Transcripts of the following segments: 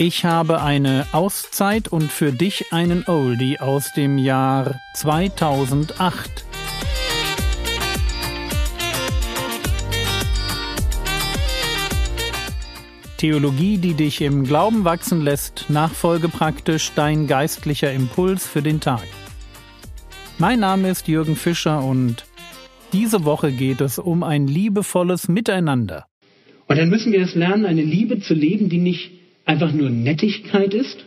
Ich habe eine Auszeit und für dich einen Oldie aus dem Jahr 2008. Theologie, die dich im Glauben wachsen lässt, nachfolge praktisch dein geistlicher Impuls für den Tag. Mein Name ist Jürgen Fischer und diese Woche geht es um ein liebevolles Miteinander. Und dann müssen wir es lernen, eine Liebe zu leben, die nicht einfach nur Nettigkeit ist,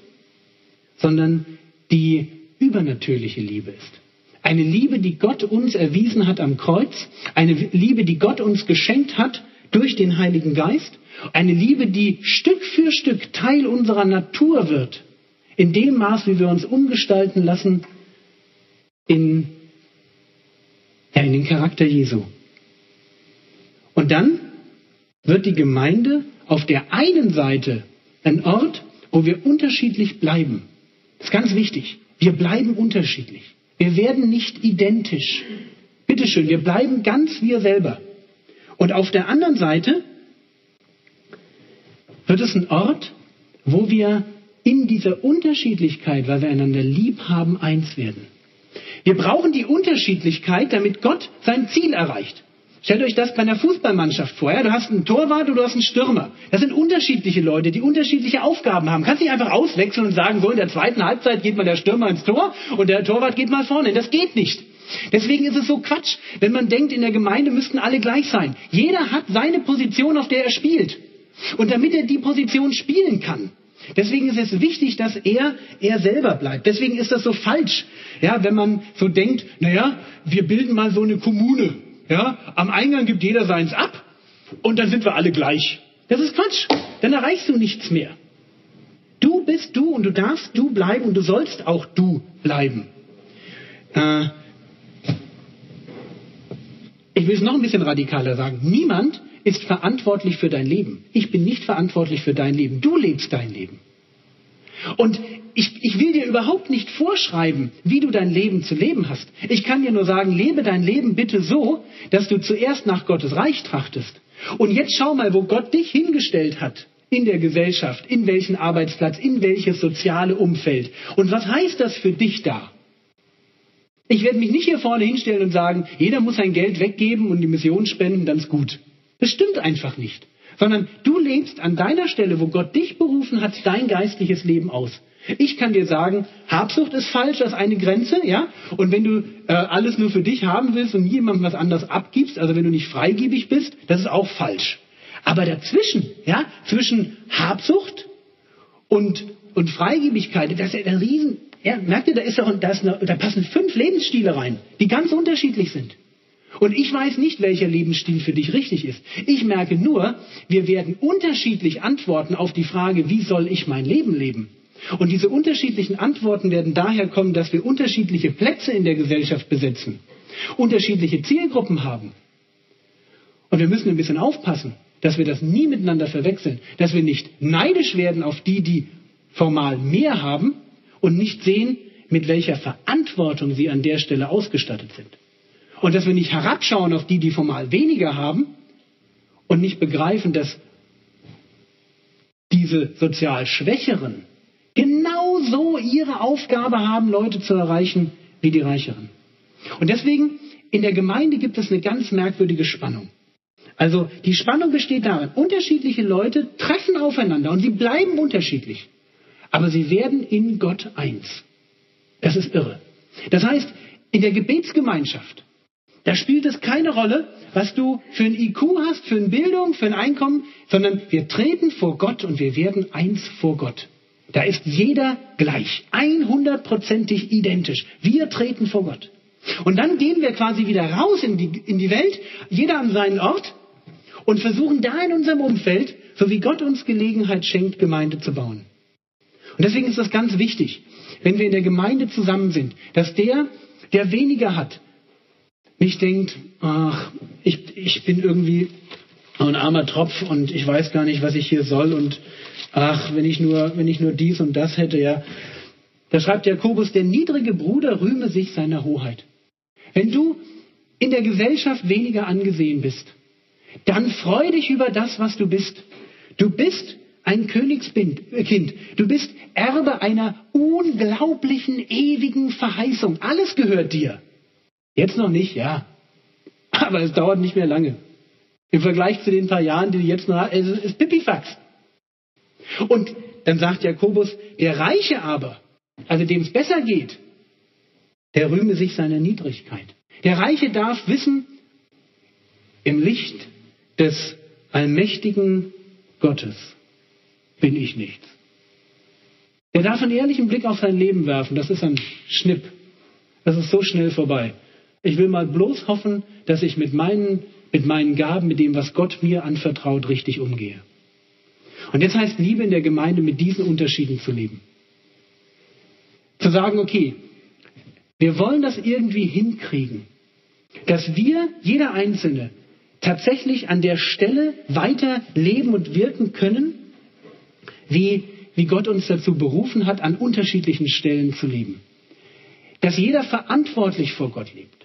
sondern die übernatürliche Liebe ist. Eine Liebe, die Gott uns erwiesen hat am Kreuz, eine Liebe, die Gott uns geschenkt hat durch den Heiligen Geist, eine Liebe, die Stück für Stück Teil unserer Natur wird, in dem Maß, wie wir uns umgestalten lassen in, ja, in den Charakter Jesu. Und dann wird die Gemeinde auf der einen Seite ein Ort, wo wir unterschiedlich bleiben. Das ist ganz wichtig. Wir bleiben unterschiedlich. Wir werden nicht identisch. Bitteschön, wir bleiben ganz wir selber. Und auf der anderen Seite wird es ein Ort, wo wir in dieser Unterschiedlichkeit, weil wir einander lieb haben, eins werden. Wir brauchen die Unterschiedlichkeit, damit Gott sein Ziel erreicht. Stellt euch das bei einer Fußballmannschaft vor. Ja? Du hast einen Torwart und du hast einen Stürmer. Das sind unterschiedliche Leute, die unterschiedliche Aufgaben haben. Kannst nicht einfach auswechseln und sagen, so in der zweiten Halbzeit geht mal der Stürmer ins Tor und der Torwart geht mal vorne. Das geht nicht. Deswegen ist es so Quatsch, wenn man denkt, in der Gemeinde müssten alle gleich sein. Jeder hat seine Position, auf der er spielt. Und damit er die Position spielen kann, Deswegen ist es wichtig, dass er er selber bleibt. Deswegen ist das so falsch, ja, wenn man so denkt, naja, wir bilden mal so eine Kommune. Ja, am Eingang gibt jeder seins ab und dann sind wir alle gleich. Das ist Quatsch. Dann erreichst du nichts mehr. Du bist du und du darfst du bleiben und du sollst auch du bleiben. Äh, ich will es noch ein bisschen radikaler sagen. Niemand ist verantwortlich für dein Leben. Ich bin nicht verantwortlich für dein Leben. Du lebst dein Leben. Und ich, ich will dir überhaupt nicht vorschreiben, wie du dein Leben zu leben hast. Ich kann dir nur sagen, lebe dein Leben bitte so, dass du zuerst nach Gottes Reich trachtest. Und jetzt schau mal, wo Gott dich hingestellt hat in der Gesellschaft, in welchen Arbeitsplatz, in welches soziale Umfeld. Und was heißt das für dich da? Ich werde mich nicht hier vorne hinstellen und sagen, jeder muss sein Geld weggeben und die Mission spenden, dann ist gut. Das stimmt einfach nicht. Sondern du lebst an deiner Stelle, wo Gott dich berufen hat, dein geistliches Leben aus. Ich kann dir sagen, Habsucht ist falsch, das ist eine Grenze, ja. Und wenn du äh, alles nur für dich haben willst und niemandem was anderes abgibst, also wenn du nicht freigebig bist, das ist auch falsch. Aber dazwischen, ja, zwischen Habsucht und, und Freigebigkeit, das ist ein Riesen, ja, merkt ihr, da ist doch, da, ist eine, da passen fünf Lebensstile rein, die ganz unterschiedlich sind. Und ich weiß nicht, welcher Lebensstil für dich richtig ist. Ich merke nur, wir werden unterschiedlich antworten auf die Frage, wie soll ich mein Leben leben? Und diese unterschiedlichen Antworten werden daher kommen, dass wir unterschiedliche Plätze in der Gesellschaft besetzen, unterschiedliche Zielgruppen haben. Und wir müssen ein bisschen aufpassen, dass wir das nie miteinander verwechseln, dass wir nicht neidisch werden auf die, die formal mehr haben und nicht sehen, mit welcher Verantwortung sie an der Stelle ausgestattet sind. Und dass wir nicht herabschauen auf die, die formal weniger haben und nicht begreifen, dass diese sozial Schwächeren genauso ihre Aufgabe haben, Leute zu erreichen wie die Reicheren. Und deswegen, in der Gemeinde gibt es eine ganz merkwürdige Spannung. Also die Spannung besteht darin, unterschiedliche Leute treffen aufeinander und sie bleiben unterschiedlich. Aber sie werden in Gott eins. Das ist irre. Das heißt, in der Gebetsgemeinschaft da spielt es keine Rolle, was du für ein IQ hast, für eine Bildung, für ein Einkommen, sondern wir treten vor Gott und wir werden eins vor Gott. Da ist jeder gleich, 100%ig identisch. Wir treten vor Gott. Und dann gehen wir quasi wieder raus in die, in die Welt, jeder an seinen Ort und versuchen da in unserem Umfeld, so wie Gott uns Gelegenheit schenkt, Gemeinde zu bauen. Und deswegen ist das ganz wichtig, wenn wir in der Gemeinde zusammen sind, dass der, der weniger hat, nicht denkt, ach, ich, ich bin irgendwie ein armer Tropf und ich weiß gar nicht, was ich hier soll und ach, wenn ich nur, wenn ich nur dies und das hätte, ja. Da schreibt Jakobus, der niedrige Bruder rühme sich seiner Hoheit. Wenn du in der Gesellschaft weniger angesehen bist, dann freu dich über das, was du bist. Du bist ein Königskind. Du bist Erbe einer unglaublichen, ewigen Verheißung. Alles gehört dir. Jetzt noch nicht, ja. Aber es dauert nicht mehr lange. Im Vergleich zu den paar Jahren, die jetzt noch es ist Pipifax. Und dann sagt Jakobus, der Reiche aber, also dem es besser geht, der rühme sich seiner Niedrigkeit. Der Reiche darf wissen, im Licht des allmächtigen Gottes bin ich nichts. Der darf einen ehrlichen Blick auf sein Leben werfen. Das ist ein Schnipp. Das ist so schnell vorbei. Ich will mal bloß hoffen, dass ich mit meinen, mit meinen Gaben, mit dem, was Gott mir anvertraut, richtig umgehe. Und jetzt heißt Liebe in der Gemeinde, mit diesen Unterschieden zu leben. Zu sagen, okay, wir wollen das irgendwie hinkriegen, dass wir, jeder Einzelne, tatsächlich an der Stelle weiter leben und wirken können, wie, wie Gott uns dazu berufen hat, an unterschiedlichen Stellen zu leben. Dass jeder verantwortlich vor Gott lebt.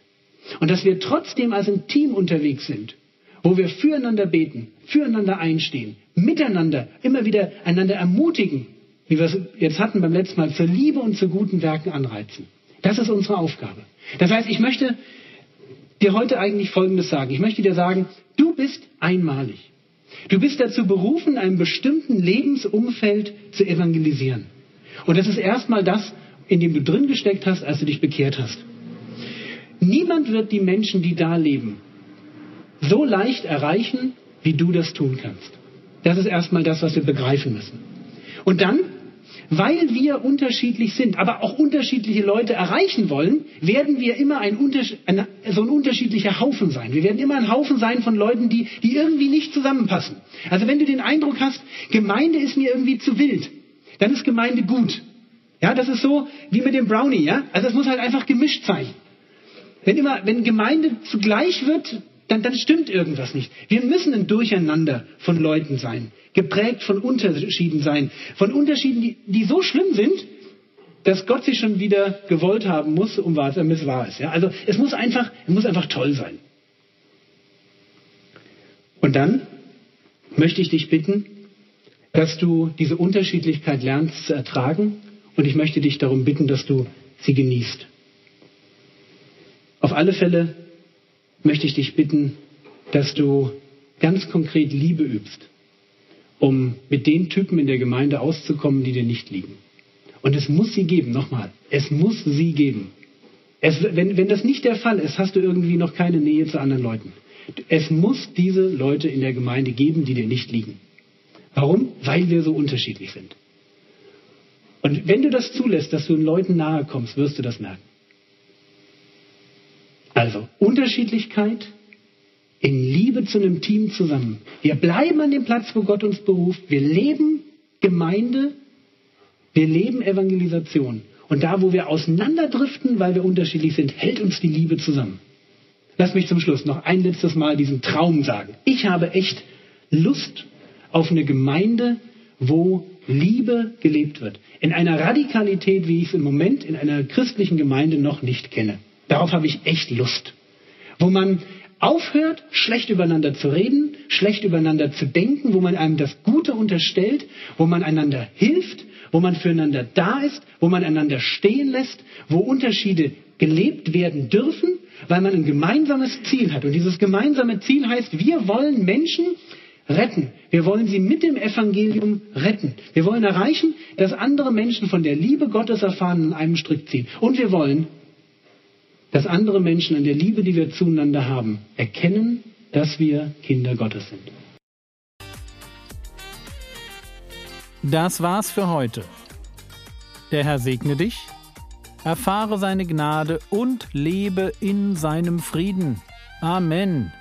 Und dass wir trotzdem als ein Team unterwegs sind, wo wir füreinander beten, füreinander einstehen, miteinander immer wieder einander ermutigen, wie wir es jetzt hatten beim letzten Mal, zur Liebe und zu guten Werken anreizen. Das ist unsere Aufgabe. Das heißt, ich möchte dir heute eigentlich Folgendes sagen. Ich möchte dir sagen, du bist einmalig. Du bist dazu berufen, in einem bestimmten Lebensumfeld zu evangelisieren. Und das ist erstmal das, in dem du drin gesteckt hast, als du dich bekehrt hast. Niemand wird die Menschen, die da leben, so leicht erreichen, wie du das tun kannst. Das ist erstmal das, was wir begreifen müssen. Und dann, weil wir unterschiedlich sind, aber auch unterschiedliche Leute erreichen wollen, werden wir immer ein, ein, so ein unterschiedlicher Haufen sein. Wir werden immer ein Haufen sein von Leuten, die, die irgendwie nicht zusammenpassen. Also wenn du den Eindruck hast, Gemeinde ist mir irgendwie zu wild, dann ist Gemeinde gut. Ja, das ist so wie mit dem Brownie, ja? Also es muss halt einfach gemischt sein. Wenn immer, wenn Gemeinde zugleich wird, dann, dann stimmt irgendwas nicht. Wir müssen ein Durcheinander von Leuten sein, geprägt von Unterschieden sein, von Unterschieden, die, die so schlimm sind, dass Gott sie schon wieder gewollt haben muss, um was er war es. Ja? Also es muss einfach, es muss einfach toll sein. Und dann möchte ich dich bitten, dass du diese Unterschiedlichkeit lernst zu ertragen und ich möchte dich darum bitten, dass du sie genießt. Auf alle Fälle möchte ich dich bitten, dass du ganz konkret Liebe übst, um mit den Typen in der Gemeinde auszukommen, die dir nicht liegen. Und es muss sie geben, nochmal, es muss sie geben. Es, wenn, wenn das nicht der Fall ist, hast du irgendwie noch keine Nähe zu anderen Leuten. Es muss diese Leute in der Gemeinde geben, die dir nicht liegen. Warum? Weil wir so unterschiedlich sind. Und wenn du das zulässt, dass du den Leuten nahe kommst, wirst du das merken. Unterschiedlichkeit in Liebe zu einem Team zusammen. Wir bleiben an dem Platz, wo Gott uns beruft. Wir leben Gemeinde. Wir leben Evangelisation. Und da, wo wir auseinanderdriften, weil wir unterschiedlich sind, hält uns die Liebe zusammen. Lass mich zum Schluss noch ein letztes Mal diesen Traum sagen. Ich habe echt Lust auf eine Gemeinde, wo Liebe gelebt wird. In einer Radikalität, wie ich es im Moment in einer christlichen Gemeinde noch nicht kenne. Darauf habe ich echt Lust. Wo man aufhört, schlecht übereinander zu reden, schlecht übereinander zu denken, wo man einem das Gute unterstellt, wo man einander hilft, wo man füreinander da ist, wo man einander stehen lässt, wo Unterschiede gelebt werden dürfen, weil man ein gemeinsames Ziel hat. Und dieses gemeinsame Ziel heißt, wir wollen Menschen retten. Wir wollen sie mit dem Evangelium retten. Wir wollen erreichen, dass andere Menschen von der Liebe Gottes erfahren und einem Strick ziehen. Und wir wollen dass andere Menschen an der Liebe, die wir zueinander haben, erkennen, dass wir Kinder Gottes sind. Das war's für heute. Der Herr segne dich, erfahre seine Gnade und lebe in seinem Frieden. Amen.